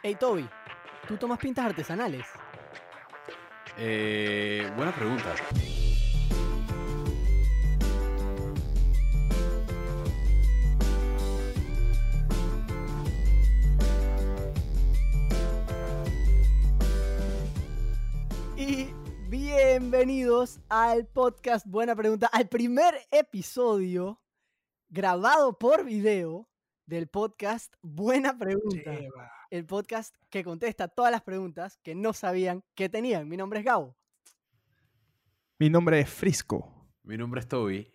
Hey Toby, ¿tú tomas pintas artesanales? Eh, buena pregunta. Y bienvenidos al podcast Buena Pregunta, al primer episodio grabado por video del podcast Buena Pregunta. El podcast que contesta todas las preguntas que no sabían que tenían. Mi nombre es Gabo. Mi nombre es Frisco. Mi nombre es Toby.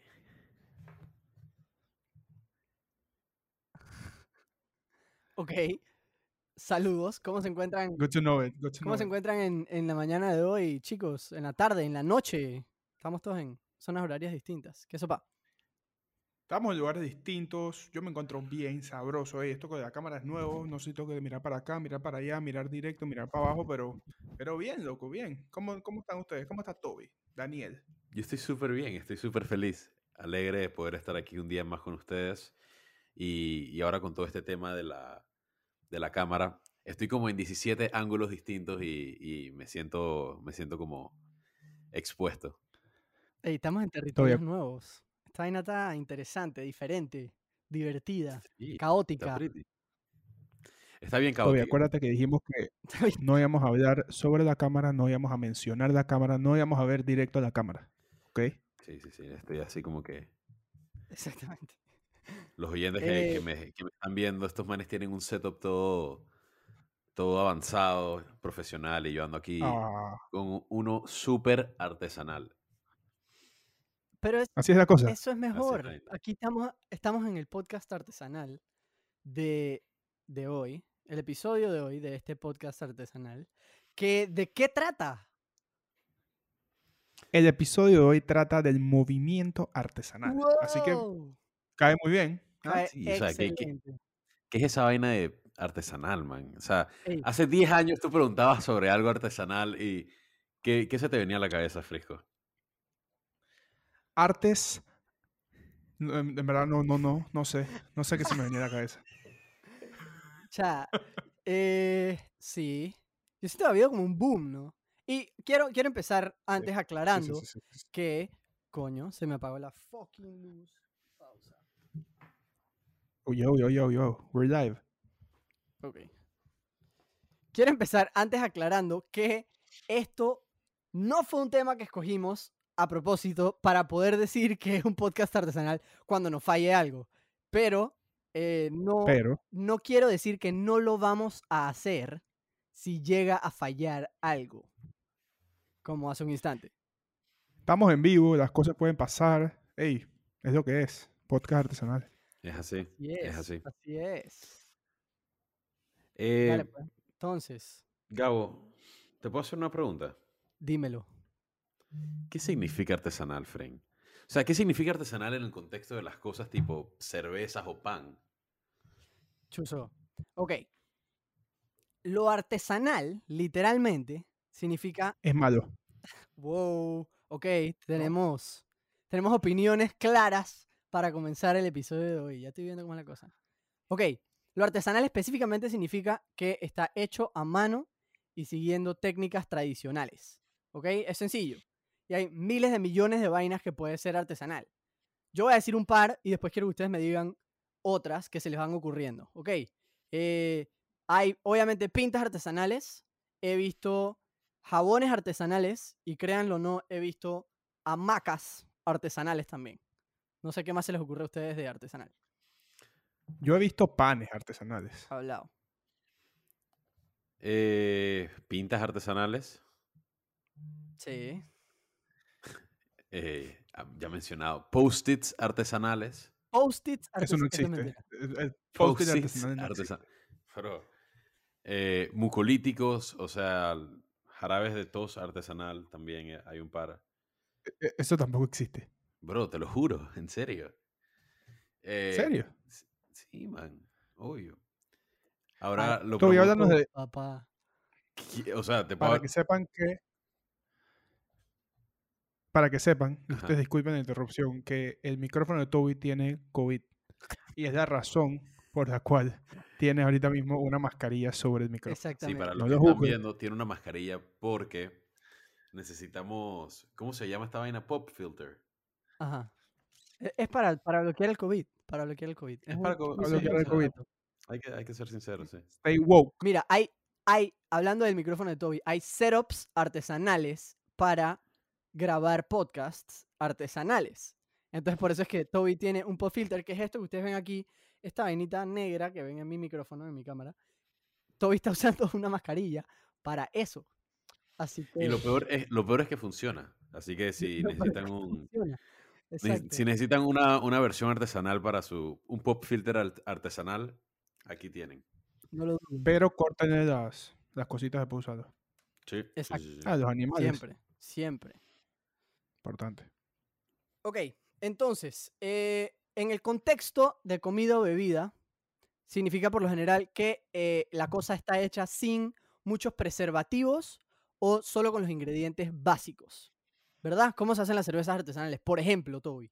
Ok. Saludos. ¿Cómo se encuentran? Good to know it. Good to ¿Cómo know se it. encuentran en, en la mañana de hoy, chicos? En la tarde, en la noche. Estamos todos en zonas horarias distintas. ¿Qué sopa? Estamos en lugares distintos. Yo me encuentro bien sabroso. Ey, esto con la cámara es nuevo. No sé, tengo que mirar para acá, mirar para allá, mirar directo, mirar para abajo, pero, pero bien, loco, bien. ¿Cómo, ¿Cómo están ustedes? ¿Cómo está Toby? Daniel. Yo estoy súper bien, estoy súper feliz, alegre de poder estar aquí un día más con ustedes. Y, y ahora con todo este tema de la, de la cámara, estoy como en 17 ángulos distintos y, y me, siento, me siento como expuesto. Ey, estamos en territorios nuevos. Esta vaina está interesante, diferente, divertida, Sí, caótica. Está bien Toby, caótico. acuérdate que dijimos que no íbamos a hablar sobre la cámara, no íbamos a mencionar la cámara, no íbamos a ver directo a la cámara. ¿Ok? Sí, sí, sí, estoy así como que Exactamente. los oyentes que, que Eh, me, que me están viendo, estos manes tienen un setup todo, todo avanzado, profesional, y yo ando aquí Ah, con uno súper artesanal. Pero es- así es la cosa. eso es mejor. Aquí estamos, estamos en el podcast artesanal de, de hoy, el episodio de hoy de este podcast artesanal. Que, ¿De qué trata? El episodio de hoy trata del movimiento artesanal. Así que cae muy bien. ¿ah? Sí, o sea, que- excelente. ¿Qué es esa vaina de artesanal, man? O sea, Ey, hace 10 años tú preguntabas sobre algo artesanal y ¿qué, qué se te venía a la cabeza, Frisco? Artes. En en verdad, no, no, no, no sé. No sé qué se me venía a la cabeza. cha, eh, sí. Yo siento que ha habido como un boom, ¿no? Y quiero, quiero empezar antes Sí, aclarando sí, sí, sí. que, coño, se me apagó la fucking luz. Pausa. Oh, yo, yo, yo, yo. We're live. Ok. Quiero empezar antes aclarando que esto no fue un tema que escogimos a propósito para poder decir que es un podcast artesanal cuando nos falle algo. Pero eh, no, Pero, no quiero decir que no lo vamos a hacer si llega a fallar algo. Como hace un instante. estamos en vivo, las cosas pueden pasar. Ey, es lo que es. Podcast artesanal. Es así, Así es es. así. Así es. Eh, Dale, pues. Entonces, Gabo, ¿te puedo hacer una pregunta? dímelo. ¿Qué significa artesanal, Fren? O sea, ¿qué significa artesanal en el contexto de las cosas tipo cervezas o pan? Chuso. Ok. Lo artesanal, literalmente, significa. Es malo. Wow. Ok, tenemos. Tenemos opiniones claras para comenzar el episodio de hoy. Ya estoy viendo cómo es la cosa. Ok. Lo artesanal específicamente significa que está hecho a mano y siguiendo técnicas tradicionales. ¿Ok? Es sencillo. Y hay miles de millones de vainas que puede ser artesanal. Yo voy a decir un par y después quiero que ustedes me digan otras que se les van ocurriendo. ¿Ok? Eh, hay obviamente pintas artesanales. He visto jabones artesanales y créanlo o no, he visto hamacas artesanales también. No sé qué más se les ocurre a ustedes de artesanal. Yo he visto panes artesanales. Hablado. Eh, pintas artesanales, Sí. Eh, ah, ya mencionado, post-its artesanales. Post-its Eso no existe. Post-its artesanal no Pero, eh, mucolíticos, o sea, jarabes de tos artesanal también eh, hay un par. E- Eso tampoco existe. Bro, te lo juro, en serio. ¿En serio? Sí, man, obvio. Ahora lo pregunto- háblanos de, Papá. O sea, te para puedo... que sepan que para que sepan, Ajá. ustedes disculpen la interrupción, que el micrófono de Toby tiene COVID. Y es la razón por la cual tienes ahorita mismo una mascarilla sobre el micrófono. Sí, Exactamente. para No los lo que están juzguen. viendo, tiene una mascarilla porque necesitamos, ¿cómo se llama esta vaina? Pop filter. Ajá. E- Es para, para bloquear el COVID. Para bloquear el COVID. Es para para bloquear el COVID. Hay que, hay que ser sinceros, sí. Stay woke. Mira, hay, hay, hablando del micrófono de Toby, hay setups artesanales para grabar podcasts artesanales. Entonces, por eso es que Toby tiene un pop filter, que es esto que ustedes ven aquí, esta vainita negra que ven en mi micrófono, en mi cámara. Toby está usando una mascarilla para eso. Así que. Y lo peor es, lo peor es que funciona. Así que si lo necesitan un, si necesitan una, una versión artesanal para su, un pop filter art- artesanal, aquí tienen. No lo duden. Pero córtenle las, las cositas de usarlo. Sí, sí, Exacto. sí, sí. Ah, los animales. Siempre, siempre. Importante. Ok, entonces, eh, en el contexto de comida o bebida, significa por lo general que eh, la cosa está hecha sin muchos preservativos o solo con los ingredientes básicos. ¿Verdad? ¿Cómo se hacen las cervezas artesanales? Por ejemplo, Toby.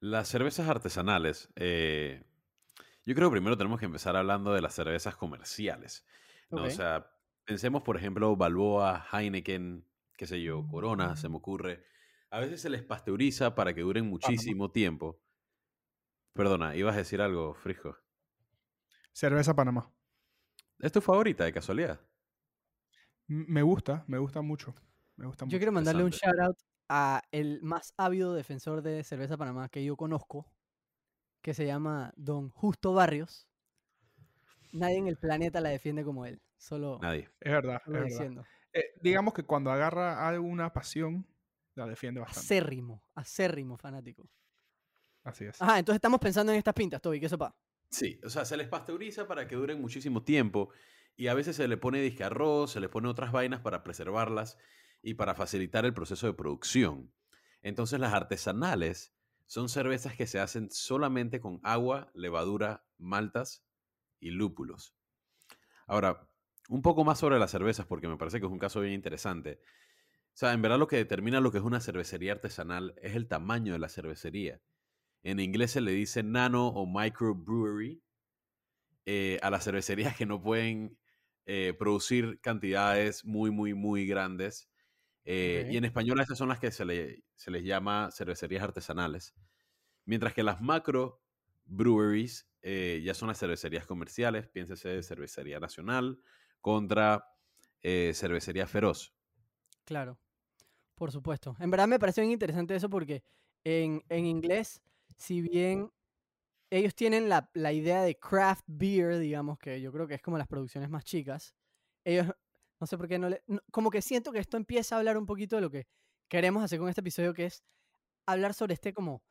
Las cervezas artesanales, eh, yo creo que primero tenemos que empezar hablando de las cervezas comerciales. O sea, pensemos, por ejemplo, Balboa, Heineken, qué sé yo, Corona, se me ocurre. A veces se les pasteuriza para que duren muchísimo tiempo. Perdona, ibas a decir algo, Frisco. Cerveza Panamá. ¿Es tu favorita, de casualidad? M- Me gusta, me gusta mucho. Me gusta Yo mucho. quiero mandarle un shout out a el más ávido defensor de cerveza Panamá que yo conozco, que se llama Don Justo Barrios. Nadie en el planeta la defiende como él. Solo, Nadie. Es verdad, es verdad. Eh, digamos que cuando agarra alguna pasión, la defiende bastante. Acérrimo, acérrimo fanático. Así es. Ajá, entonces estamos pensando en estas pintas, Toby, ¿qué sopa? Sí, o sea, se les pasteuriza para que duren muchísimo tiempo y a veces se le pone disque arroz, se le pone otras vainas para preservarlas y para facilitar el proceso de producción. Entonces las artesanales son cervezas que se hacen solamente con agua, levadura, maltas y lúpulos. Ahora, un poco más sobre las cervezas porque me parece que es un caso bien interesante. O sea, en verdad lo que determina lo que es una cervecería artesanal es el tamaño de la cervecería. En inglés se le dice nano o microbrewery eh, a las cervecerías que no pueden eh, producir cantidades muy, muy, muy grandes. Eh. Y en español a esas son las que se, le- se les llama cervecerías artesanales. Mientras que las macro breweries ya son las cervecerías comerciales, piénsese cervecería nacional contra eh, cervecería feroz. Claro, por supuesto. En verdad me pareció bien interesante eso porque en, en inglés, si bien ellos tienen la, la idea de craft beer, digamos que yo creo que es como las producciones más chicas, ellos, no sé por qué no le... no- como que siento que esto empieza a hablar un poquito de lo que queremos hacer con este episodio, que es hablar sobre este como...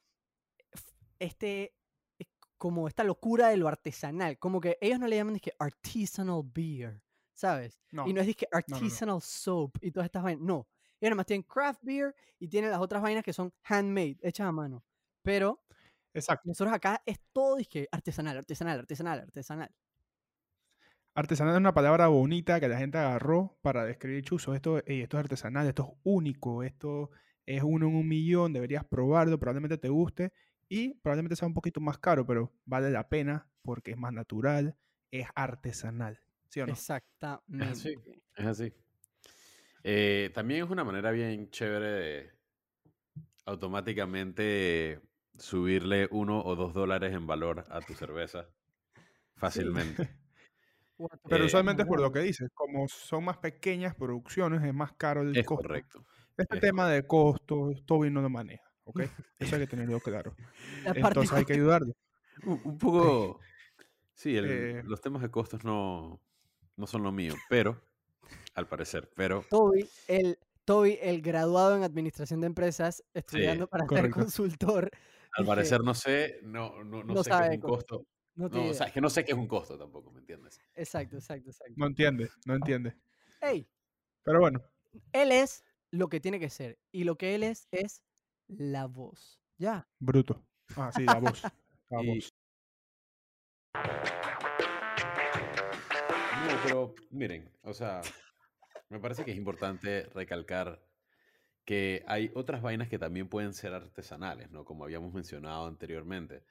Este... eh, como esta locura de lo artesanal, como que ellos no le llaman que artisanal beer, ¿sabes? No, Y no es que no, no. artisanal soap y todas estas vainas. No. Ellos nomás tienen craft beer y tienen las otras vainas que son handmade, hechas a mano. Pero exacto. nosotros acá es todo disque artesanal, artesanal, artesanal, artesanal. Artesanal es una palabra bonita que la gente agarró para describir chuzo. Esto, esto es artesanal, esto es único, esto es uno en un millón, deberías probarlo, probablemente te guste y probablemente sea un poquito más caro, pero vale la pena porque es más natural, es artesanal. ¿Sí o no? Exactamente. Es así. Eh, también es una manera bien chévere de automáticamente subirle uno o dos dólares en valor a tu cerveza fácilmente. The Pero Eh, usualmente es por lo que dices, como son más pequeñas producciones, es más caro el Es costo. correcto. Este es tema de costos, Toby no lo maneja, ¿ok? Eso hay que tenerlo claro. Entonces hay que ayudarlo. Un, un poco. Sí, el- Eh. los temas de costos no, no son lo mío, pero, al parecer, pero Toby, el, Toby, el graduado en administración de empresas, estudiando para ser consultor. al parecer no sé, no, no, no No sé qué es un costo. No No, o sea, es que no sé qué es un costo tampoco, ¿me entiendes? Exacto, exacto, exacto. No entiende, no entiende. Ey, Pero bueno, él es lo que tiene que ser. Y lo que él es es la voz. Ya. bruto. Ah, sí, la voz. La Y- voz. Pero miren, o sea, me parece que es importante recalcar que hay otras vainas que también pueden ser artesanales, ¿no? Como habíamos mencionado anteriormente.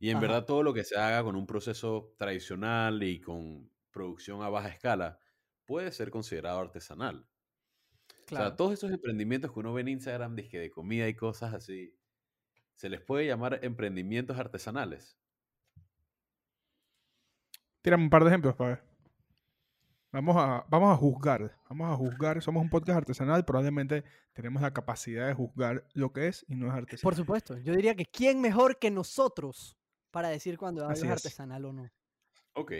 Y en Ajá. verdad todo lo que se haga con un proceso tradicional y con producción a baja escala puede ser considerado artesanal. O Claro. sea, todos esos emprendimientos que uno ve en Instagram, dizque de comida y cosas así, se les puede llamar emprendimientos artesanales. Tírame un par de ejemplos para ver. Vamos a, vamos a juzgar. Vamos a juzgar. Somos un podcast artesanal. Probablemente tenemos la capacidad de juzgar lo que es y no es artesanal. Por supuesto. Yo diría que quién mejor que nosotros para decir cuando algo es es. artesanal o no. Ok.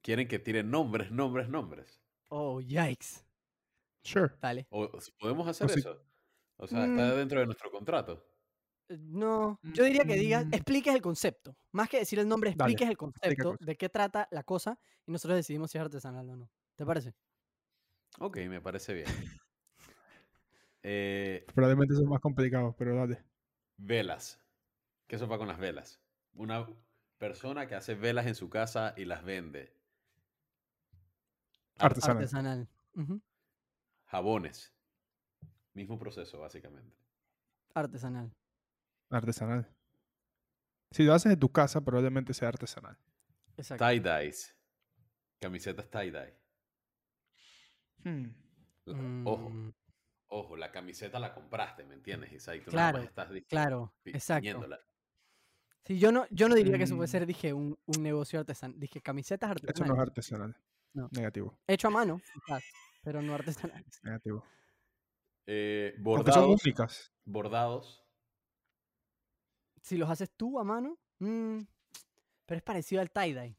Quieren que tiren nombres, nombres, nombres. Oh, yikes. Sure. Dale. O podemos hacer si- eso. O sea, está Mm. dentro de nuestro contrato. No, yo diría que digas, Mm. expliques el concepto. Más que decir el nombre, Dale, expliques el concepto de qué trata la cosa y nosotros decidimos si es artesanal o no. ¿Te parece? Ok, me parece bien. Eh, Probablemente son más complicados, pero dale. velas. ¿Qué sopa con las velas? Una persona que hace velas en su casa y las vende. Ar- Artesanal. Artesanal. Jabones. Mismo proceso, básicamente. Artesanal. Artesanal. Si lo haces en tu casa, probablemente sea artesanal. Exacto. Tie-dyes. Camisetas tie-dye. Hmm. La- Ojo, Mm, ojo, la camiseta la compraste, ¿me entiendes, Isaac? Tú Claro, nada más estás dizque, claro, exacto. Sí, yo no, yo no diría que eso puede Mm. ser, dije, un, un negocio artesanal. Dije, camisetas Eso no es artesanales. artesanal. No. Negativo. Hecho a mano, quizás, pero no artesanales. Negativo. Eh, Porque son bordados. únicas. Bordados. Si los haces tú a mano, mm, pero es parecido al tie-dye.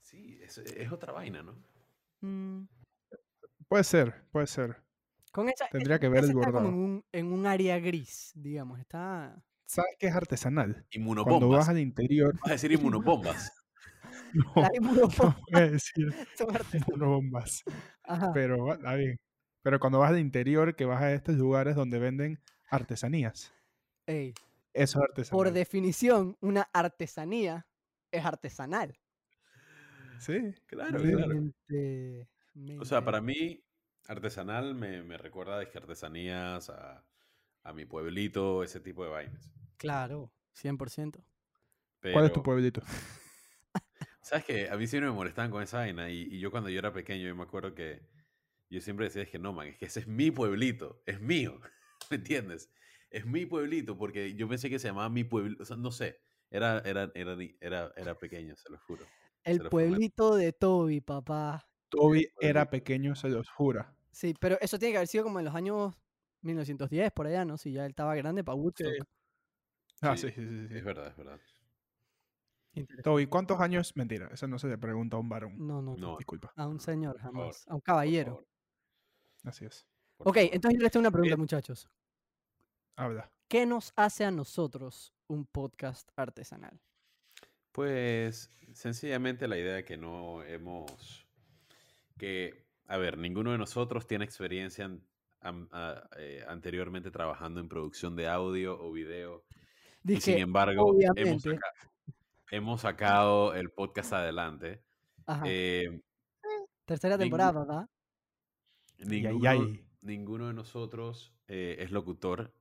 Sí, es, es otra vaina, ¿no? Mm, Puede ser, puede ser. Con esa, Tendría esa- que ver esa el está como bordado. en un, en un área gris, digamos. Está. ¿Sabes qué es artesanal? Cuando Inmunobombas. vas al interior. Vas a decir inmunobombas. No, Las no inmunobombas voy a decir son artesanales. bombas. Ajá. Pero está bien. Pero cuando vas al interior, que vas a estos lugares donde venden artesanías. Ey, Eso es artesanal. por definición, una artesanía es artesanal. Sí. Claro, claro. Mente- O sea, para mí, artesanal me, me recuerda que artesanías a, a mi pueblito, ese tipo de vainas. Claro, 100%. ¿Cuál es tu Pero, pueblito? ¿Sabes qué? A mí siempre me molestaban con esa vaina. Y, y yo cuando yo era pequeño, yo me acuerdo que yo siempre decía, es que no, man, es que ese es mi pueblito, es mío. ¿Me entiendes? Es mi pueblito, porque yo pensé que se llamaba mi pueblito. O sea, no sé. Era, era, era, ni- era, era pequeño, se lo juro. El lo prometo. pueblito de Toby, papá. Toby era pequeño, se los jura. Sí, pero eso tiene que haber sido como en los años 1910, por allá, ¿no? Si ya él estaba grande para Woodstock. Ah, Sí, sí, sí, sí. Es verdad, es verdad. Toby, ¿cuántos años? Mentira, eso no se le pregunta a un varón. No, no, No, Disculpa. a un señor favor, jamás. A un caballero. Así es. por Ok, favor. entonces yo les tengo una pregunta, Bien. muchachos. Habla. ¿Qué nos hace a nosotros un podcast artesanal? Pues sencillamente la idea de que no hemos, que, a ver, ninguno de nosotros tiene experiencia an- am- a- eh, anteriormente trabajando en producción de audio o video. y sin Dije, embargo, hemos, sacado el podcast adelante. ajá, Eh, tercera temporada, ¿verdad? Ay, ay, ninguno, ay. ninguno de nosotros eh, es locutor.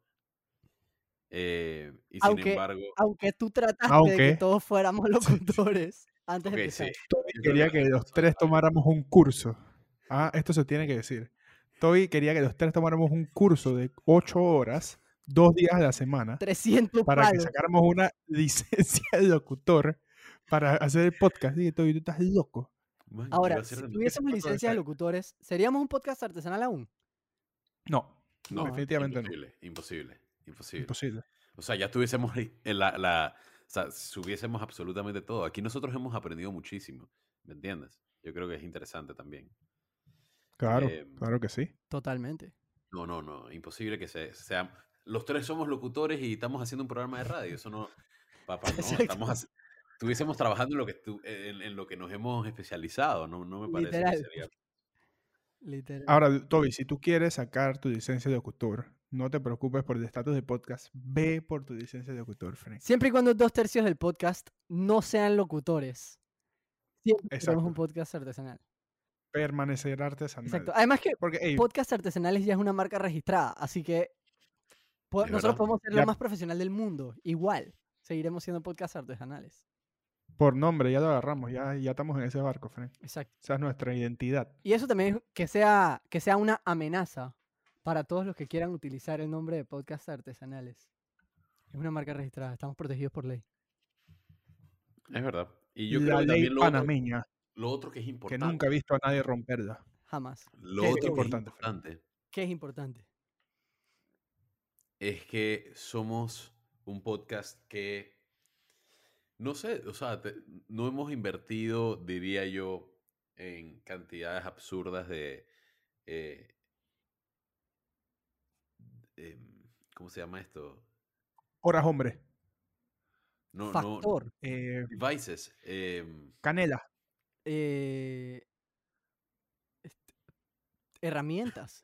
Eh, y sin Aunque- embargo, Aunque tú trataste de que todos fuéramos locutores antes ok, de sí, empezar. Toby yo creo quería que los tres tomáramos un curso. Ah, esto se tiene que decir. Toby quería que los tres tomáramos un curso de ocho horas, dos días a la semana, 300 para que sacáramos una licencia de locutor para hacer el podcast. Dije, Toby, tú estás loco. Man, Ahora, si tuviésemos licencia de locutores, ¿seríamos un podcast artesanal aún? No, No, definitivamente no. imposible, imposible, imposible. O sea, ya tuviésemos ahí en la, la- o sea, subiésemos absolutamente todo. Aquí nosotros hemos aprendido muchísimo, ¿me entiendes? Yo creo que es interesante también. Claro, Em, claro que sí. Totalmente. No, no, no, imposible que se, sea... Los tres somos locutores y estamos haciendo un programa de radio, eso no... Papá, no, estamos... Estuviésemos trabajando en lo, que estu- en, en lo que nos hemos especializado, no, no me parece que Literal. sería... Literal. Ahora, Toby, si tú quieres sacar tu licencia de locutor, no te preocupes por el estatus de podcast. Ve por tu licencia de locutor, Frank. Siempre y cuando dos tercios del podcast no sean locutores. Siempre tenemos un podcast artesanal. Permanecer artesanal. Exacto. Además que Porque, podcast artesanales ya es una marca registrada, así que po- nosotros verdad. podemos ser lo más profesional del mundo, igual. seguiremos siendo podcast artesanales. Por nombre, ya lo agarramos, ya, ya estamos en ese barco, Frank. Exacto. Esa es nuestra identidad. Y eso también es que sea, que sea una amenaza para todos los que quieran utilizar el nombre de podcast artesanales. Es una marca registrada, estamos protegidos por ley. Es verdad. Y yo la creo que ley también lo otro, panameña, lo otro que es que importante. nunca he visto a nadie romperla. Jamás. Lo ¿Qué es otro que es importante, importante ¿Qué es importante? es que somos un podcast que, no sé, o sea, te- no hemos invertido, diría yo, en cantidades absurdas de... eh, em, ¿Cómo se llama esto? Horas, hombre. No, no, Factor. Eh, devices. em, canela. eh, este, herramientas.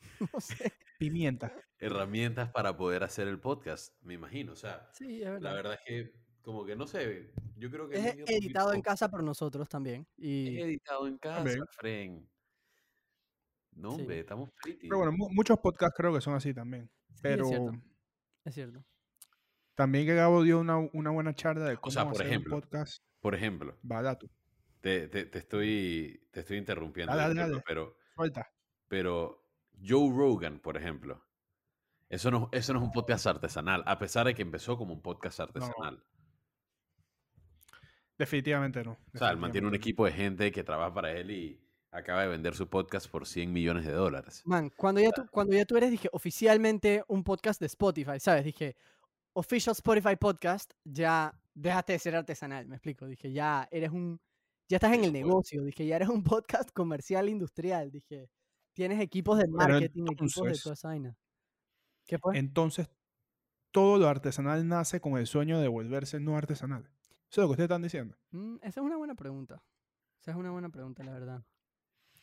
no sé. Pimienta. herramientas para poder hacer el podcast, me imagino. O sea, Sí, es la verdad. es que, como que no sé, yo creo que... Es poquito editado en casa por nosotros también. Es editado en casa. Fren. No, Sí. hombre, estamos pretty. Pero bueno, mu- muchos podcasts creo que son así también. sí, Pero es cierto. Es cierto. también que Gabo dio una, una buena charla de cómo sea, por hacer ejemplo, un podcast Por ejemplo, barato. te, te- te estoy, te estoy interrumpiendo, Dale, dale, dale. pero, Suelta. pero Joe Rogan, por ejemplo, eso no, eso no es un podcast artesanal, a pesar de que empezó como un podcast artesanal. Definitivamente no. O sea, él mantiene un equipo de gente que trabaja para él y acaba de vender su podcast por 100 millones de dólares. Man, cuando ya, tú, cuando ya tú eres, dije, oficialmente un podcast de Spotify, ¿sabes? Dije, official Spotify podcast, ya déjate de ser artesanal, me explico. Dije, ya eres un, ya estás en el negocio, dije, ya eres un podcast comercial industrial, dije, tienes equipos de marketing, equipos de toda esa vaina. ¿Qué fue? Entonces, todo lo artesanal nace con el sueño de volverse no artesanal. Eso es lo que ustedes están diciendo. Mm, esa es una buena pregunta. Esa es una buena pregunta, la verdad.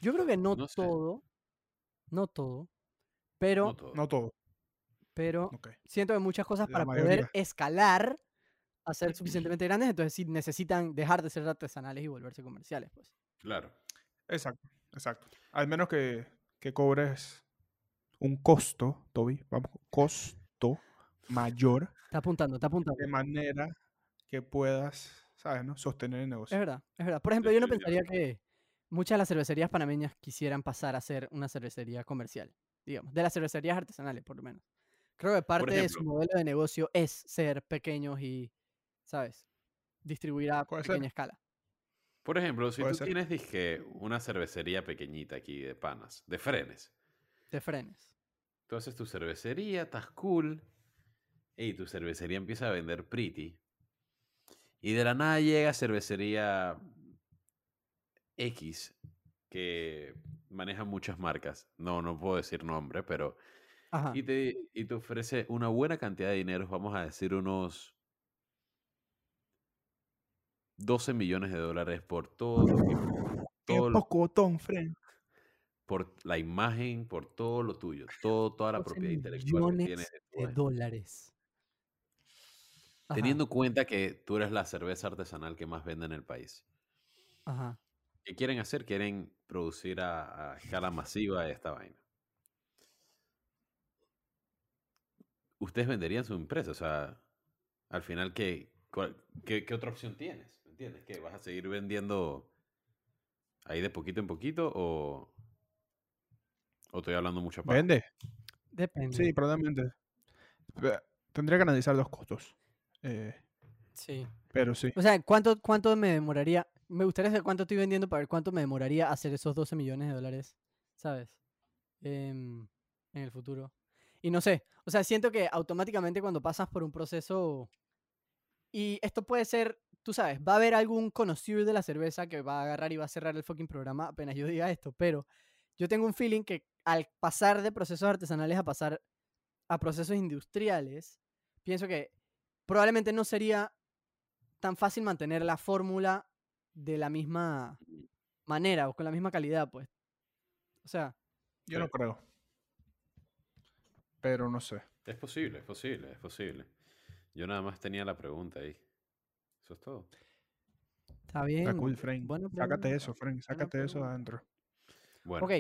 Yo creo que no, No sé. todo, no todo, pero, No todo. No todo. pero siento que muchas cosas La para poder escalar a ser suficientemente grandes, entonces sí necesitan dejar de ser artesanales y volverse comerciales, pues. Claro. Exacto, exacto. Al menos que, que cobres un costo, Toby, vamos, costo mayor, Está apuntando, está apuntando. de manera que puedas, ¿sabes, no? Sostener el Es negocio. verdad, es verdad. Por ejemplo, yo no pensaría que muchas de las cervecerías panameñas quisieran pasar a ser una cervecería comercial, digamos, de las cervecerías artesanales, por lo menos. Creo que parte de su modelo de negocio es ser pequeños y, ¿sabes? Distribuir a ser. pequeña escala. Por ejemplo, si tú ser. tienes, dizque, una cervecería pequeñita aquí de panas, de frenes, De frenes. tú haces tu cervecería, estás cool, y tu cervecería empieza a vender pretty, y de la nada llega cervecería X, que maneja muchas marcas, no, no puedo decir nombre, pero, Ajá. y te, y te ofrece una buena cantidad de dinero, vamos a decir unos 12 millones de dólares por todo lo que... ¡Qué todo lo- pocotón, Fren! por la imagen, por todo lo tuyo, todo, toda la 12 propiedad intelectual que tienes de dólares. Ajá, Teniendo en cuenta que tú eres la cerveza artesanal que más vende en el país. ajá. ¿Qué quieren hacer? Quieren producir a, a escala masiva esta vaina. Ustedes venderían su empresa, o sea, al final, ¿qué, cuál- qué, qué otra opción tienes? ¿Me entiendes? ¿Que vas a seguir vendiendo ahí de poquito en poquito o, o estoy hablando mucha paja? ¿Vende? Depende. Sí, probablemente. Tendría que analizar los costos. Eh, sí. pero sí. O sea, ¿cuánto, ¿cuánto me demoraría? Me gustaría saber cuánto estoy vendiendo para ver cuánto me demoraría hacer esos 12 millones de dólares, ¿sabes? Em, en el futuro. Y no sé, o sea, siento que automáticamente cuando pasas por un proceso... Y esto puede ser, tú sabes, va a haber algún conocido de la cerveza que va a agarrar y va a cerrar el fucking programa apenas yo diga esto, pero yo tengo un feeling que al pasar de procesos artesanales a pasar a procesos industriales, pienso que probablemente no sería tan fácil mantener la fórmula de la misma manera o con la misma calidad, pues. O sea, Yo no creo. Pero no sé. Es posible, es posible, es posible. Yo nada más tenía la pregunta ahí. Eso es todo. está bien. Está cool, Frank. buena Sácate eso, Frank. Sácate eso adentro. Bueno, Ok,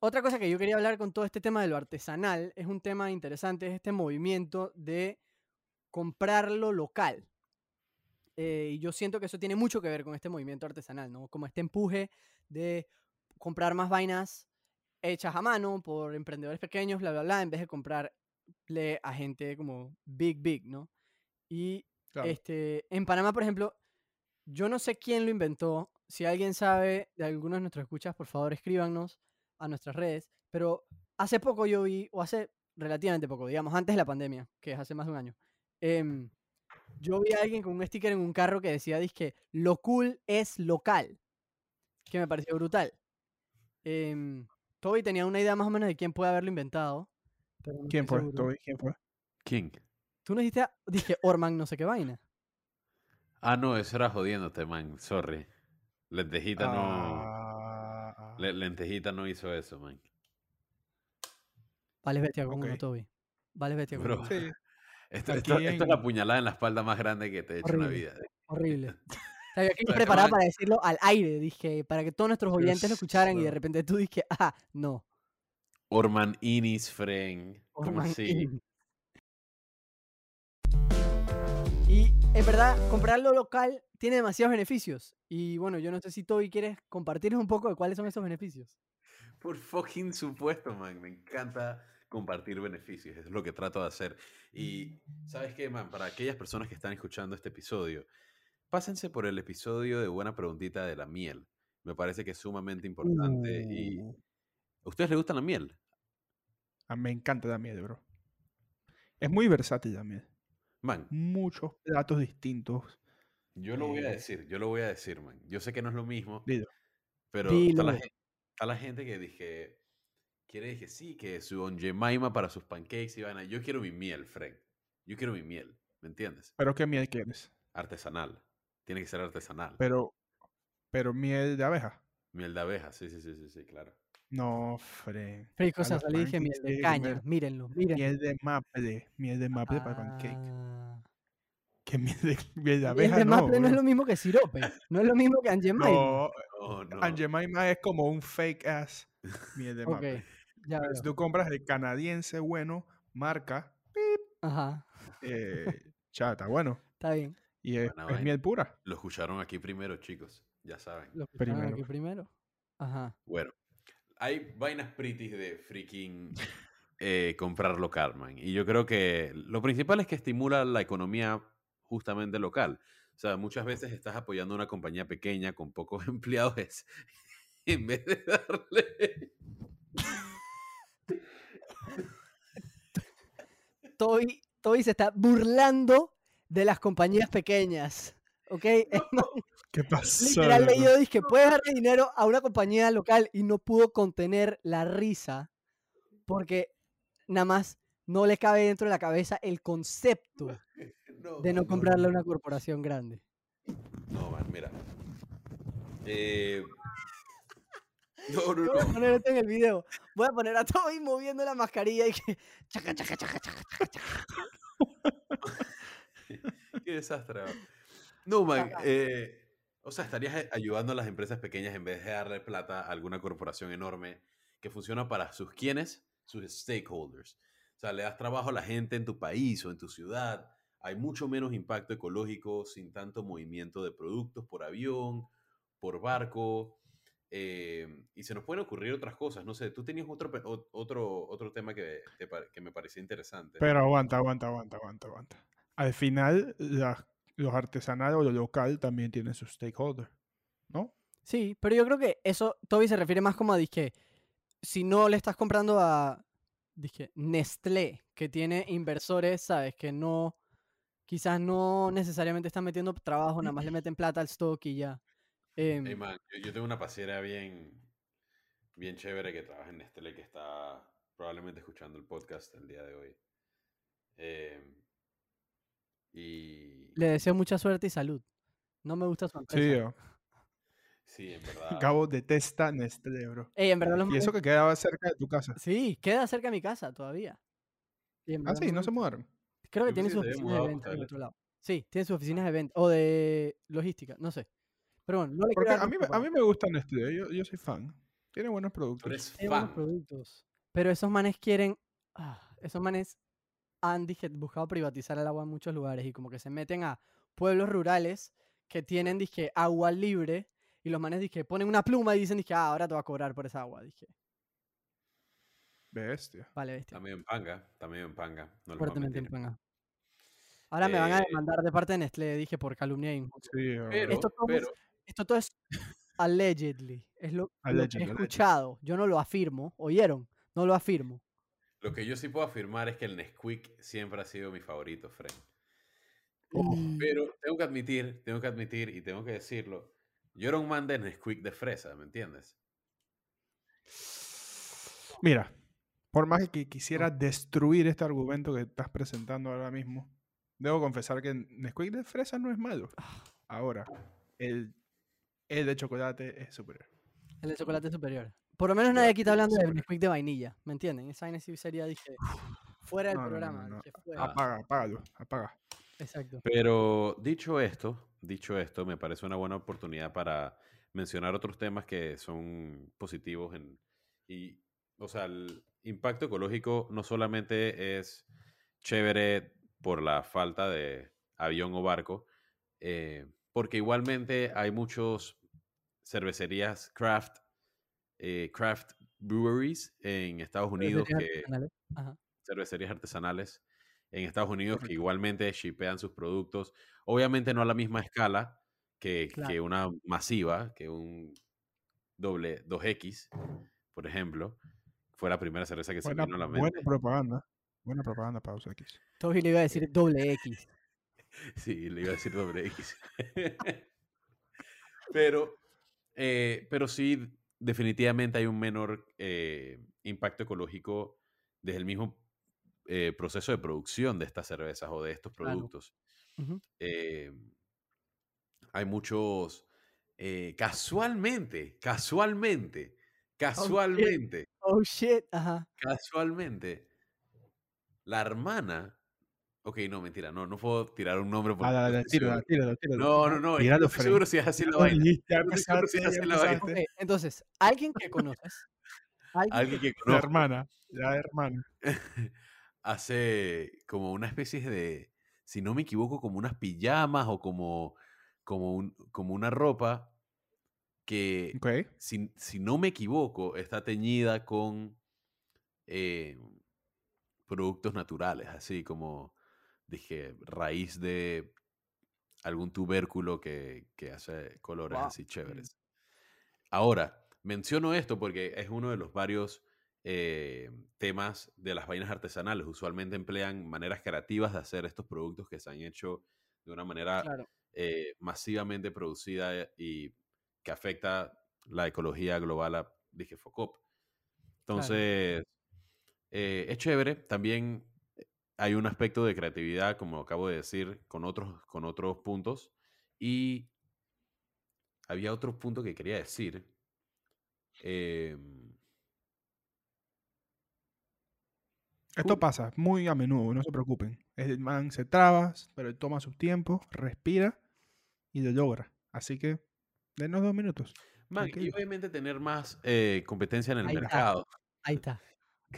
otra cosa que yo quería hablar con todo este tema de lo artesanal es un tema interesante, es este movimiento de comprarlo local. Eh, y yo siento que eso tiene mucho que ver con este movimiento artesanal, ¿no? Como este empuje de comprar más vainas hechas a mano por emprendedores pequeños, bla, bla, bla, en vez de comprarle a gente como big, big, ¿no? Y Claro. este, en Panamá, por ejemplo, yo no sé quién lo inventó. Si alguien sabe de algunos de nuestros escuchas, por favor escríbanos a nuestras redes. Pero hace poco yo vi, o hace relativamente poco, digamos, antes de la pandemia, que es hace más de un año, em, yo vi a alguien con un sticker en un carro que decía, que lo cool es local, que me pareció brutal. Em, Toby tenía una idea más o menos de quién puede haberlo inventado. pero no ¿Quién fue? seguro. Toby, ¿Quién fue? ¿Quién? Tú no dijiste, dije Orman no sé qué vaina. Ah, no, eso era jodiéndote, man. Sorry. Lentejita no. Ah. Le- Lentejita no hizo eso, man. Vale, bestia con uno. Toby. Vale, bestia con Bro. uno. Sí, Esto, es la puñalada en la espalda más grande que te he hecho en la vida. Horrible. O sea, yo aquí preparado para decirlo al aire, dije, para que todos nuestros oyentes lo escucharan y de repente tú dije, ah, no. Orman Inis Fren. ¿Cómo así? Y en verdad, comprar lo local tiene demasiados beneficios. Y bueno, yo no sé si Toby quieres compartirnos un poco de cuáles son esos beneficios. Por fucking supuesto, man. Me encanta compartir beneficios. Es lo que trato de hacer. Y, ¿sabes qué, man? Para aquellas personas que están escuchando este episodio, pásense por el episodio de Buena Preguntita de la miel. Me parece que es sumamente importante. Y, Uh, ¿A ustedes les gusta la miel? a mí me encanta la miel, bro. Es muy versátil la miel. Man, Muchos platos distintos. yo lo voy a Eh, decir. Yo lo voy a decir, man. Yo sé que no es lo mismo. Dilo. Pero está la, Dilo. gen- está la gente que dije, quiere dije sí, que su onjemaima para sus pancakes y vaina. Yo quiero mi miel, Frank. Yo quiero mi miel, ¿me entiendes? Pero ¿qué miel quieres? Artesanal. Tiene que ser artesanal. Pero, pero miel de abeja. Miel de abeja, sí, sí, sí, sí, sí, claro. No, Fren. Free A cosas, y dije miel de que caña. Mírenlo, mírenlo. Miel de maple. Miel de maple para pancake. Ah. ¿Qué miel de, miel de Miel abeja? de no, maple no es lo mismo que sirope. No es lo mismo que Aunt Jemima. No, No, no. Aunt Jemima es como un fake ass miel de Ok, maple. Ya si tú compras el canadiense bueno, marca, Ajá, eh, chata, bueno. está bien. Y es, Buena es miel pura. Lo escucharon aquí primero, chicos. Ya saben. Lo escucharon Primero. aquí primero. Ajá. Bueno, hay vainas pretty de freaking eh, comprar local, man. Y yo creo que lo principal es que estimula la economía justamente local. O sea, muchas veces estás apoyando a una compañía pequeña con pocos empleados en vez de darle... Toby, Toby se está burlando de las compañías pequeñas. ¿Ok? ¿Qué pasó? literal leído, dice que puedes darle dinero a una compañía local y no pudo contener la risa porque nada más no le cabe dentro de la cabeza el concepto de no comprarle a una corporación grande. No, man, mira. Eh, No, no, Yo voy a no. poner esto en el video. Voy a poner a Toby moviendo la mascarilla y que. chaca, chaca, chaca, chaca, chaca. Qué desastre. ¿no? No, man. eh, o sea, estarías eh, ayudando a las empresas pequeñas en vez de darle plata a alguna corporación enorme que funciona para sus quienes, sus stakeholders. O sea, le das trabajo a la gente en tu país o en tu ciudad. Hay mucho menos impacto ecológico sin tanto movimiento de productos por avión, por barco. Eh, y se nos pueden ocurrir otras cosas. No sé, tú tenías otro, otro, otro tema que, te que me parecía interesante. Pero aguanta, aguanta, aguanta, aguanta, aguanta. Al final, la- los artesanales o lo local también tienen sus stakeholders, ¿no? Sí, pero yo creo que eso, Toby se refiere más como a disque. Si no le estás comprando a dizque, Nestlé, que tiene inversores, ¿sabes? Que no. Quizás no necesariamente están metiendo trabajo, nada más le meten plata al stock y ya. Em, Hey, man, yo, yo tengo una pasiera bien, bien chévere que trabaja en Nestlé que está probablemente escuchando el podcast el día de hoy. Eh, y le deseo mucha suerte y salud. No me gusta su Sí, empresa. yo. sí, en verdad. Gabo detesta Nestlé, bro. Ey, en verdad los Y eso que quedaba cerca de tu casa. Sí, queda cerca de mi casa todavía. Ah, sí, no se mudaron. Creo que tiene sus oficinas de venta en otro lado. Sí, tiene sus oficinas de venta. O de logística, no sé. Pero bueno, no le Porque a mí, a mí me gusta Nestlé, yo, yo soy fan. Tiene buenos productos. Tiene buenos productos. Pero esos manes quieren. ah, esos manes han dije, buscado privatizar el agua en muchos lugares y como que se meten a pueblos rurales que tienen, dije, agua libre y los manes, dije, ponen una pluma y dicen, dije, ah, ahora te va a cobrar por esa agua, dije. Bestia. Vale, bestia. También en panga, también en panga. No Fuertemente en panga. Ahora me van a Eh, demandar de parte de Nestlé, dije, por calumnia e. Sí. Pero, Esto pero, Esto todo es allegedly. Es lo, lo que he allegedly. escuchado. Yo no lo afirmo. ¿Oyeron? No lo afirmo. lo que yo sí puedo afirmar es que el Nesquik siempre ha sido mi favorito, Fred. Oh, Mm, Pero tengo que admitir, tengo que admitir y tengo que decirlo. Yo era un man de Nesquik de fresa, ¿me entiendes? Mira, por más que quisiera destruir este argumento que estás presentando ahora mismo, debo confesar que Nesquik de fresa no es malo. Ahora, el, el de chocolate es superior. El de chocolate superior. Por lo menos nadie aquí está hablando de superior. Nesquik de vainilla. ¿Me entienden? Esa vaina sí sería, dije, fuera del No, no, no, programa. no, no. dije, fuera. Apaga, apágalo, apaga. Exacto. Pero dicho esto, dicho esto, me parece una buena oportunidad para mencionar otros temas que son positivos en, y, o sea, el impacto ecológico no solamente es chévere por la falta de avión o barco, eh, porque igualmente hay muchos cervecerías craft, eh, craft breweries en Estados Unidos Cervecerías que artesanales. Ajá. cervecerías artesanales en Estados Unidos que Correcto. igualmente shipean sus productos. Obviamente no a la misma escala que, que Claro. una masiva, que un doble 2X, por ejemplo. Fue la primera cerveza que se Buena, me vino a la buena mente. propaganda. Buena propaganda para X. Toby le iba a decir doble X. Sí, le iba a decir doble X. pero, eh, pero sí, definitivamente hay un menor eh, impacto ecológico desde el mismo eh, proceso de producción de estas cervezas o de estos Claro. productos. Hay muchos, casualmente, casualmente, casualmente, Oh shit. Ajá. casualmente, la hermana, ok, no, mentira, no, no puedo tirar un nombre porque Ah, tíralo, tíralo, tíralo. No, no, no, Tíralo, estoy seguro si es así la vaina. la entonces, alguien que conoces. Alguien Alguien que La conozco hermana, la hermana. hace como una especie de, si no me equivoco, como unas pijamas o como, como, un, como una ropa que Ok. si, si no me equivoco, está teñida con eh, productos naturales, así como, dije, raíz de algún tubérculo que, que hace colores Wow. así chéveres. Ahora, menciono esto porque es uno de los varios eh, temas de las vainas artesanales. Usualmente emplean maneras creativas de hacer estos productos que se han hecho de una manera Claro. eh, masivamente producida eh, y que afecta la ecología global, a, dije Focop. Entonces, eh, es chévere. También hay un aspecto de creatividad, como acabo de decir, con otros, con otros puntos. Y había otro punto que quería decir. em, Esto pasa muy a menudo, no se preocupen. El man se traba, pero él toma su tiempo, respira y lo logra. Así que, denos dos minutos. man, y obviamente tener más eh, competencia en el Ahí está. mercado. Ahí está.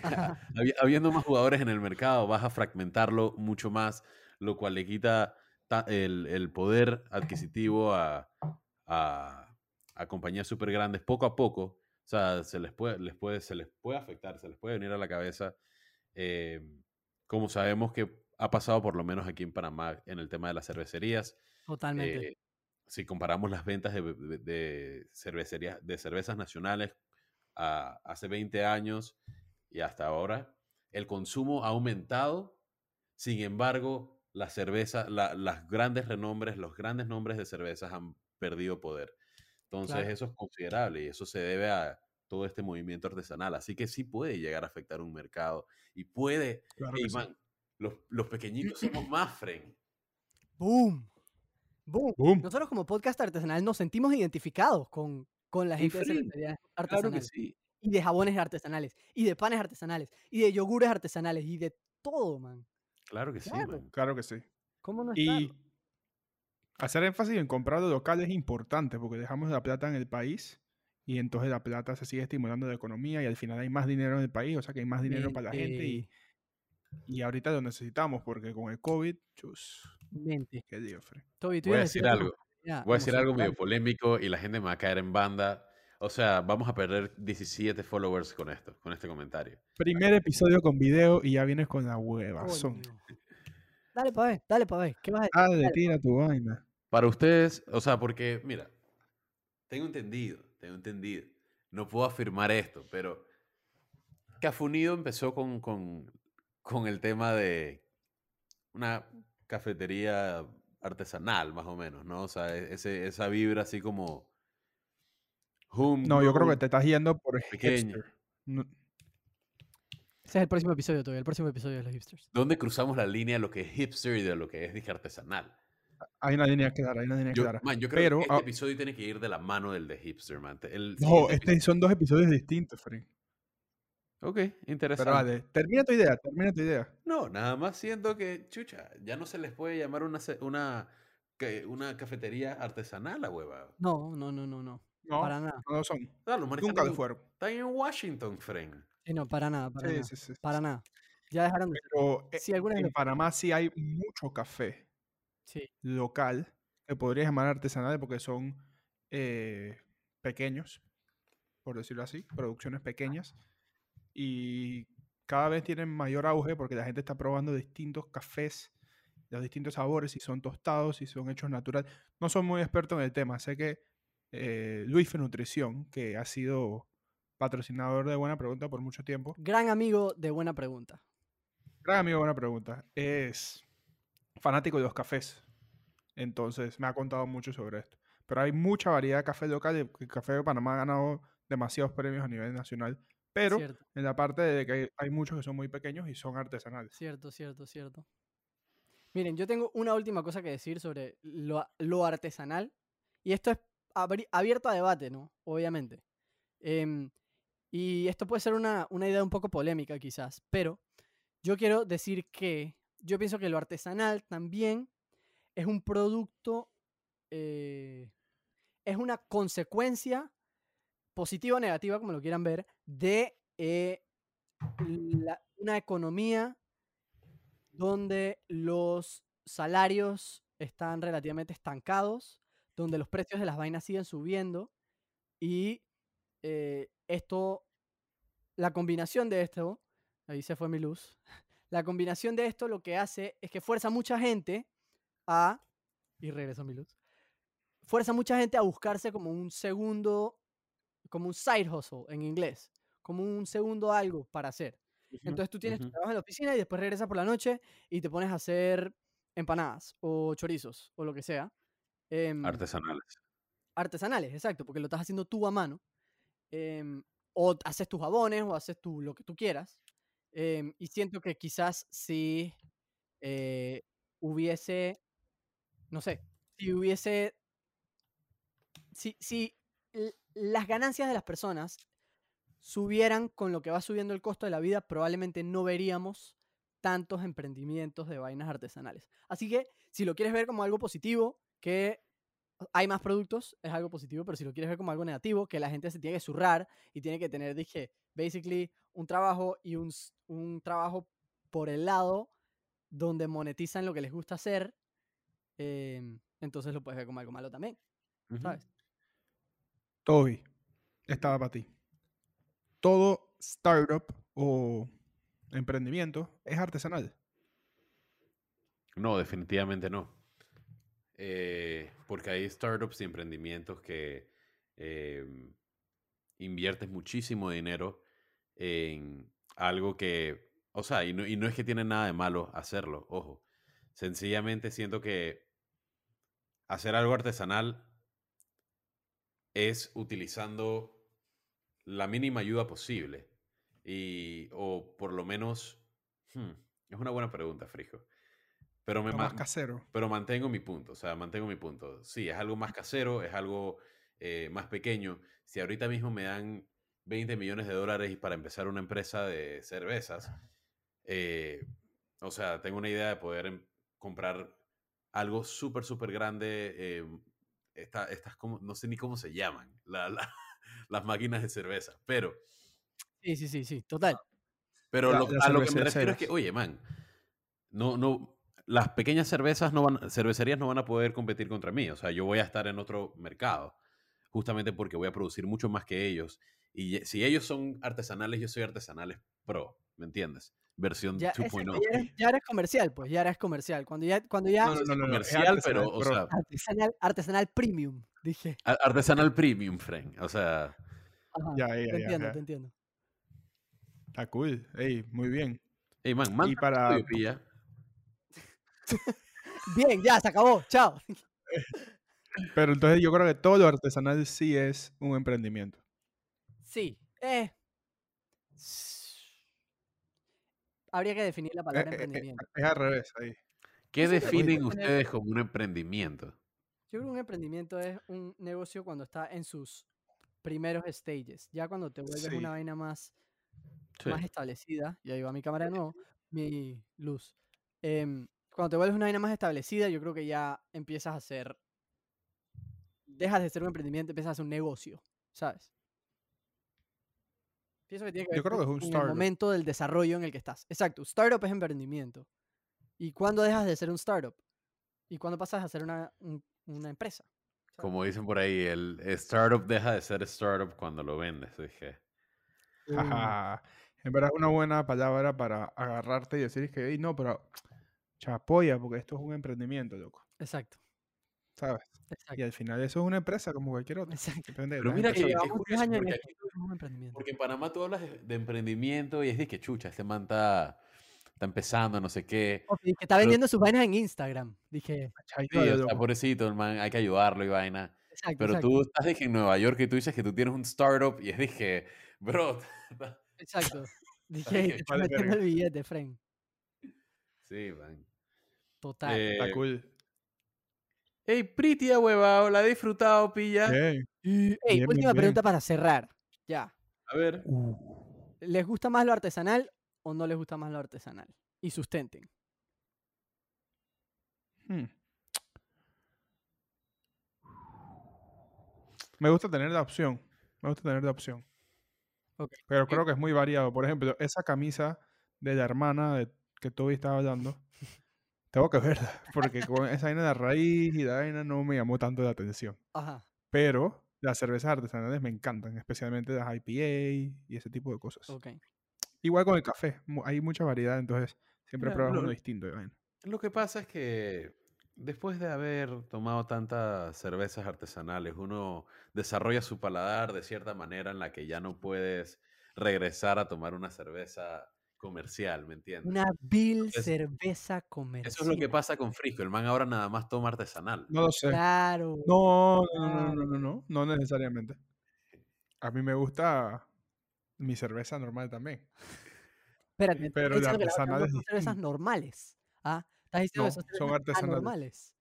Habiendo más jugadores en el mercado, vas a fragmentarlo mucho más, lo cual le quita ta- el, el poder adquisitivo a, a, a compañías súper grandes poco a poco. O sea, se les puede, les puede, se les puede afectar, se les puede venir a la cabeza. eh, como sabemos que ha pasado por lo menos aquí en Panamá en el tema de las cervecerías. Totalmente. Eh, si comparamos las ventas de, de- de cervecerías, de cervezas nacionales a hace 20 años y hasta ahora, el consumo ha aumentado. Sin embargo, la cerveza, la- las grandes renombres, los grandes nombres de cervezas han perdido poder. Entonces, Claro. eso es considerable y eso se debe a todo este movimiento artesanal. Así que sí puede llegar a afectar un mercado y puede, Claro Ey, que sí. man, los, los pequeñitos somos más, Fren. ¡Boom! ¡Boom! Boom. Nosotros como podcast artesanal nos sentimos identificados con, con la gente de cervecerías Claro que artesanales. sí. Y de jabones artesanales. Y de panes artesanales. Y de yogures artesanales. Y de todo, man. Claro que sí, Claro. man. Claro que sí. ¿Cómo no Y hacer énfasis en comprar lo local es importante porque dejamos la plata en el país y entonces la plata se sigue estimulando la economía y al final hay más dinero en el país, o sea que hay más dinero para la gente y, Y ahorita lo necesitamos porque con el COVID, chus, Mente. qué tú Voy a decir algo ya Voy a decir algo medio polémico y la gente me va a caer en banda. O sea, vamos a perder 17 followers con esto, con este comentario. Primer episodio con video y ya vienes con la hueva. Son. Coño. Dale pa' ver, dale pa' ver. ¿Qué vas a decir? Dale, Dale. tira tu vaina. Para ustedes, o sea, porque, mira, tengo entendido, tengo entendido. No puedo afirmar esto, pero Cafunido empezó con, con, con el tema de una cafetería artesanal, más o menos, ¿no? O sea, e- ese, esa vibra así como... home No, yo creo que te estás yendo por pequeño. hipster. No- Ese es el próximo episodio, todavía. El próximo episodio de los hipsters. ¿Dónde cruzamos la línea de lo que es hipster y de lo que es dije, artesanal? hay una línea clara, hay una línea Yo, clara. man, yo creo Pero, que este ah, episodio tiene que ir de la mano del de hipster, man. El No, este episodio- son dos episodios distintos, Fred. Ok, Pero interesante. vale, termina tu idea, termina tu idea. No, nada más siento que, chucha, ya no se les puede llamar una, una, que- una cafetería artesanal a hueva. No, no, no, no, no. No, Para nada. no lo son. Los manes Nunca lo en- fueron. Están en Washington, friend. Sí, no, para nada, para Sí, nada. sí, sí. sí, Para sí. nada. Ya dejaron de. Pero eh, Sí, en veces. Panamá sí hay mucho café Sí. local que podría llamar artesanal porque son eh, pequeños, por decirlo así, producciones pequeñas. Y cada vez tienen mayor auge porque la gente está probando distintos cafés, los distintos sabores, si son tostados, si son hechos natural. No soy muy experto en el tema. Sé que eh, Luis Nutrición, que ha sido patrocinador de Buena Pregunta por mucho tiempo, Gran amigo de Buena Pregunta. Gran amigo, buena pregunta. Es fanático de los cafés. Entonces me ha contado mucho sobre esto. Pero hay mucha variedad de café local. El café de Panamá ha ganado demasiados premios a nivel nacional. Pero Cierto, en la parte de que hay, hay muchos que son muy pequeños y son artesanales. cierto, cierto, cierto. Miren, yo tengo una última cosa que decir sobre lo, artesanal. Y esto es abierto a debate, ¿no? Obviamente. Em, y esto puede ser una, una idea un poco polémica quizás, pero yo quiero decir que yo pienso que lo artesanal también es un producto, eh, es una consecuencia positiva o negativa, como lo quieran ver, de eh, una economía donde los salarios están relativamente estancados, donde los precios de las vainas siguen subiendo y eh, esto, la combinación de esto, ahí se fue mi luz, la combinación de esto lo que hace es que fuerza a mucha gente a, y regresó mi luz, fuerza a mucha gente a buscarse como un segundo, como un side hustle en inglés, como un segundo algo para hacer. Entonces tú tienes tu ujú. trabajo en la oficina y después regresas por la noche y te pones a hacer empanadas o chorizos o lo que sea. Em, Artesanales. artesanales, exacto, porque lo estás haciendo tú a mano. em, o haces tus jabones o haces tú lo que tú quieras. em, y siento que quizás si eh, hubiese, no sé, si hubiese, si, si las ganancias de las personas subieran con lo que va subiendo el costo de la vida, probablemente no veríamos tantos emprendimientos de vainas artesanales. Así que si lo quieres ver como algo positivo, que hay más productos, es algo positivo, pero si lo quieres ver como algo negativo, que la gente se tiene que zurrar y tiene que tener, dije, basically un trabajo y un, un trabajo por el lado donde monetizan lo que les gusta hacer, em, entonces lo puedes ver como algo malo también, Ujú. ¿sabes? Toby, estaba para ti. Todo startup o emprendimiento es artesanal. No, definitivamente no. Eh, porque hay startups y emprendimientos que em, inviertes muchísimo dinero en algo que, o sea, y no, y no es que tiene nada de malo hacerlo, ojo. Sencillamente siento que hacer algo artesanal es utilizando la mínima ayuda posible. Y, o por lo menos, hmm, es una buena pregunta, Frijo. Pero me más casero. pero mantengo mi punto, o sea, mantengo mi punto. Sí, es algo más casero, es algo eh, más pequeño. Si ahorita mismo me dan 20 millones de dólares para empezar una empresa de cervezas, eh, o sea, tengo una idea de poder em- comprar algo súper, súper grande. eh, esta- estas, como, no sé ni cómo se llaman, la- la- las máquinas de cerveza, pero Sí, sí, sí, sí, total. Pero La- lo- a lo que me refiero es que, oye, man, no, no, las pequeñas cervezas no van, cervecerías no van a poder competir contra mí. O sea, yo voy a estar en otro mercado, justamente porque voy a producir mucho más que ellos. Y si ellos son artesanales, yo soy artesanales pro, ¿me entiendes? Versión Ya, 2.0. exacto, ya, eres, ya eres comercial, pues ya eres comercial. Cuando ya, cuando ya No, no, no, no, comercial, pero, artesanal, o sea, artesanal, artesanal premium, dije. artesanal premium, friend. O sea, Ajá, Ya, ya, te ya, entiendo, ya. te entiendo. Está cool. Ey, muy bien. hey, man, manda un para-. Bien, ya, se acabó, chao. Pero entonces yo creo que todo lo artesanal sí es un emprendimiento. Sí, eh. Habría que definir la Eh, palabra eh, eh, emprendimiento. es al revés ahí. ¿Qué definen ustedes como un emprendimiento? Yo creo que un emprendimiento es un negocio cuando está en sus primeros stages. Ya cuando te vuelves Sí. una vaina más, Sí. más establecida, y ahí va mi cámara de nuevo, mi luz. em, cuando te vuelves una vaina más establecida, yo creo que ya empiezas a hacer. Dejas de ser un emprendimiento, empiezas a hacer un negocio, ¿sabes? Pienso que tiene que Yo ver creo que es un con el startup. momento del desarrollo en el que estás. Exacto, startup es emprendimiento. ¿Y cuándo dejas de ser un startup? ¿Y cuándo pasas a ser una, un- una empresa? ¿sabes? Como dicen por ahí, el startup deja de ser startup cuando lo vendes. Dije, Jaja. En verdad es una buena palabra para agarrarte y decir que, "Ey, no, pero chapoya, porque esto es un emprendimiento, loco. Exacto, ¿Sabes? Y al final eso es una empresa como cualquier otra. exacto. Depende Pero mira Que llevamos 10 curioso, años en porque esto, es un emprendimiento. Porque en Panamá tú hablas de, de emprendimiento y es de que chucha, este man está, está empezando, no sé qué. Ok, que está vendiendo sus vainas en Instagram. Dije, Sí, o sea, pobrecito, el man, hay que ayudarlo y vaina. exacto, Pero exacto, tú estás que en Nueva York y tú dices que tú tienes un startup y es de que, bro, exacto. Dije, te metiendo el billete, Fren. sí, man. Total. Está Eh, cool. Hey, pretty huevado, la he disfrutado, pilla. Bien. Y, ey, bien, última bien, pregunta para cerrar. Ya. A ver, ¿Les gusta más lo artesanal o no les gusta más lo artesanal? Y sustenten. Hmm. Me gusta tener la opción. Me gusta tener la opción. Ok. Pero creo que es muy variado. Por ejemplo, esa camisa de la hermana de, que Toby estaba hablando, tengo que verla. Porque con esa vaina de raíz y la vaina no me llamó tanto la atención. Ajá. Pero las cervezas artesanales me encantan, especialmente las IPA y ese tipo de cosas. Igual con el café. Hay mucha variedad, entonces siempre Mira, pruebas uno distinto. vaina. lo que pasa es que después de haber tomado tantas cervezas artesanales, uno desarrolla su paladar de cierta manera en la que ya no puedes regresar a tomar una cerveza comercial, ¿me entiendes? Una vil Entonces, cerveza comercial. Eso es lo que pasa con Frisco. El man ahora nada más toma artesanal. No lo sé. Claro. No, no, no, no, no, no, no, no necesariamente. A mí me gusta mi cerveza normal también. Espérate, pero estás la artesanal es son cervezas normales. ¿Ah? Estás diciendo No, que son artesanales. anormales.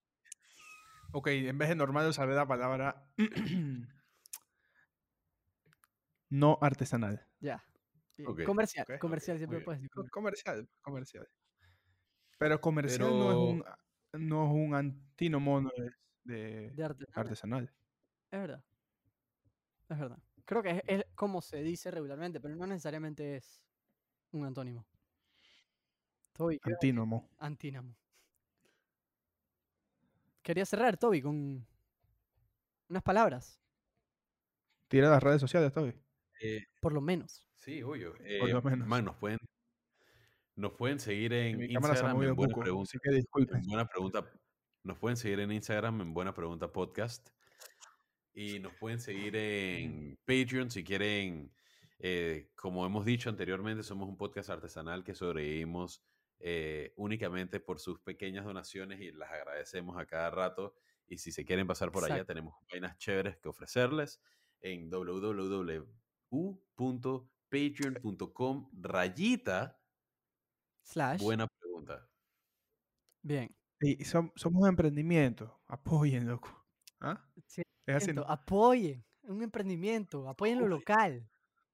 Ok, en vez de normal usaré la palabra no artesanal. Ya. Comercial. comercial siempre puedes decir. Co- Comercial, comercial. Pero comercial no es un no es un antínomo no es de De artesanal. artesanal. Es verdad. Es verdad. Creo que es, es como se dice regularmente, pero no necesariamente es un antónimo. Toby. Antínomo. Antínamo. Quería cerrar, Toby, con unas palabras, Tira las redes sociales, Toby. Eh, por lo menos. sí, obvio. Por lo Eh, menos. man, nos pueden, nos pueden seguir en Instagram en Buena Pregunta. En Buena Pregunta. Nos pueden seguir en Instagram en Buena Pregunta Podcast. Y nos pueden seguir en Patreon si quieren. eh, como hemos dicho anteriormente, somos un podcast artesanal que sobrevivimos eh, únicamente por sus pequeñas donaciones y las agradecemos a cada rato. Y si se quieren pasar por allá, tenemos vainas chéveres que ofrecerles en www.u.patreon.com rayita Slash. buena pregunta. Bien. Y som- somos un emprendimiento. Apoyen, loco. ¿Ah? Sí, Es así, ¿no? Apoyen. Un emprendimiento. Apoyen lo local.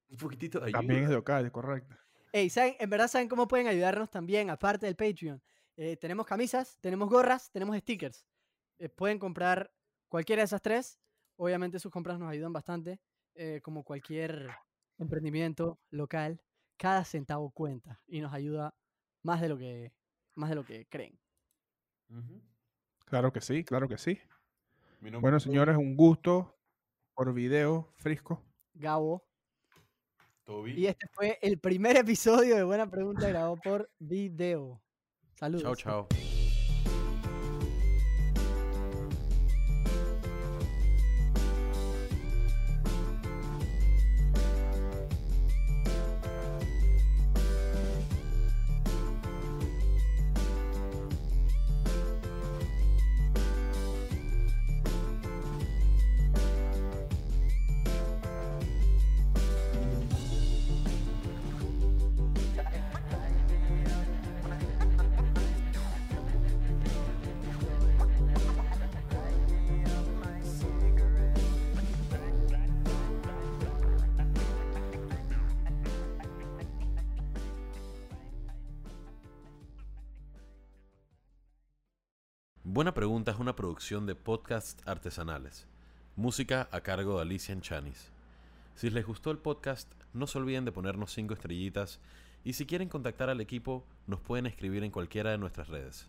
Un poquitito de ayuda. También es local, correcto. Ey, ¿saben? En verdad, ¿saben cómo pueden ayudarnos también, aparte del Patreon? Eh, tenemos camisas, tenemos gorras, tenemos stickers. Eh, pueden comprar cualquiera de esas tres. Obviamente sus compras nos ayudan bastante, eh, como cualquier emprendimiento local cada centavo cuenta y nos ayuda más de lo que, más de lo que creen. Claro que sí, claro que sí. Bueno, señores, un gusto por video, Frisco. Gabo. Toby. Y este fue el primer episodio de Buena Pregunta grabado por video. Saludos. Chao, chao. Producción de podcast artesanales. Música a cargo de Alicia Chanis. Si les gustó el podcast, no se olviden de ponernos 5 estrellitas y si quieren contactar al equipo, nos pueden escribir en cualquiera de nuestras redes.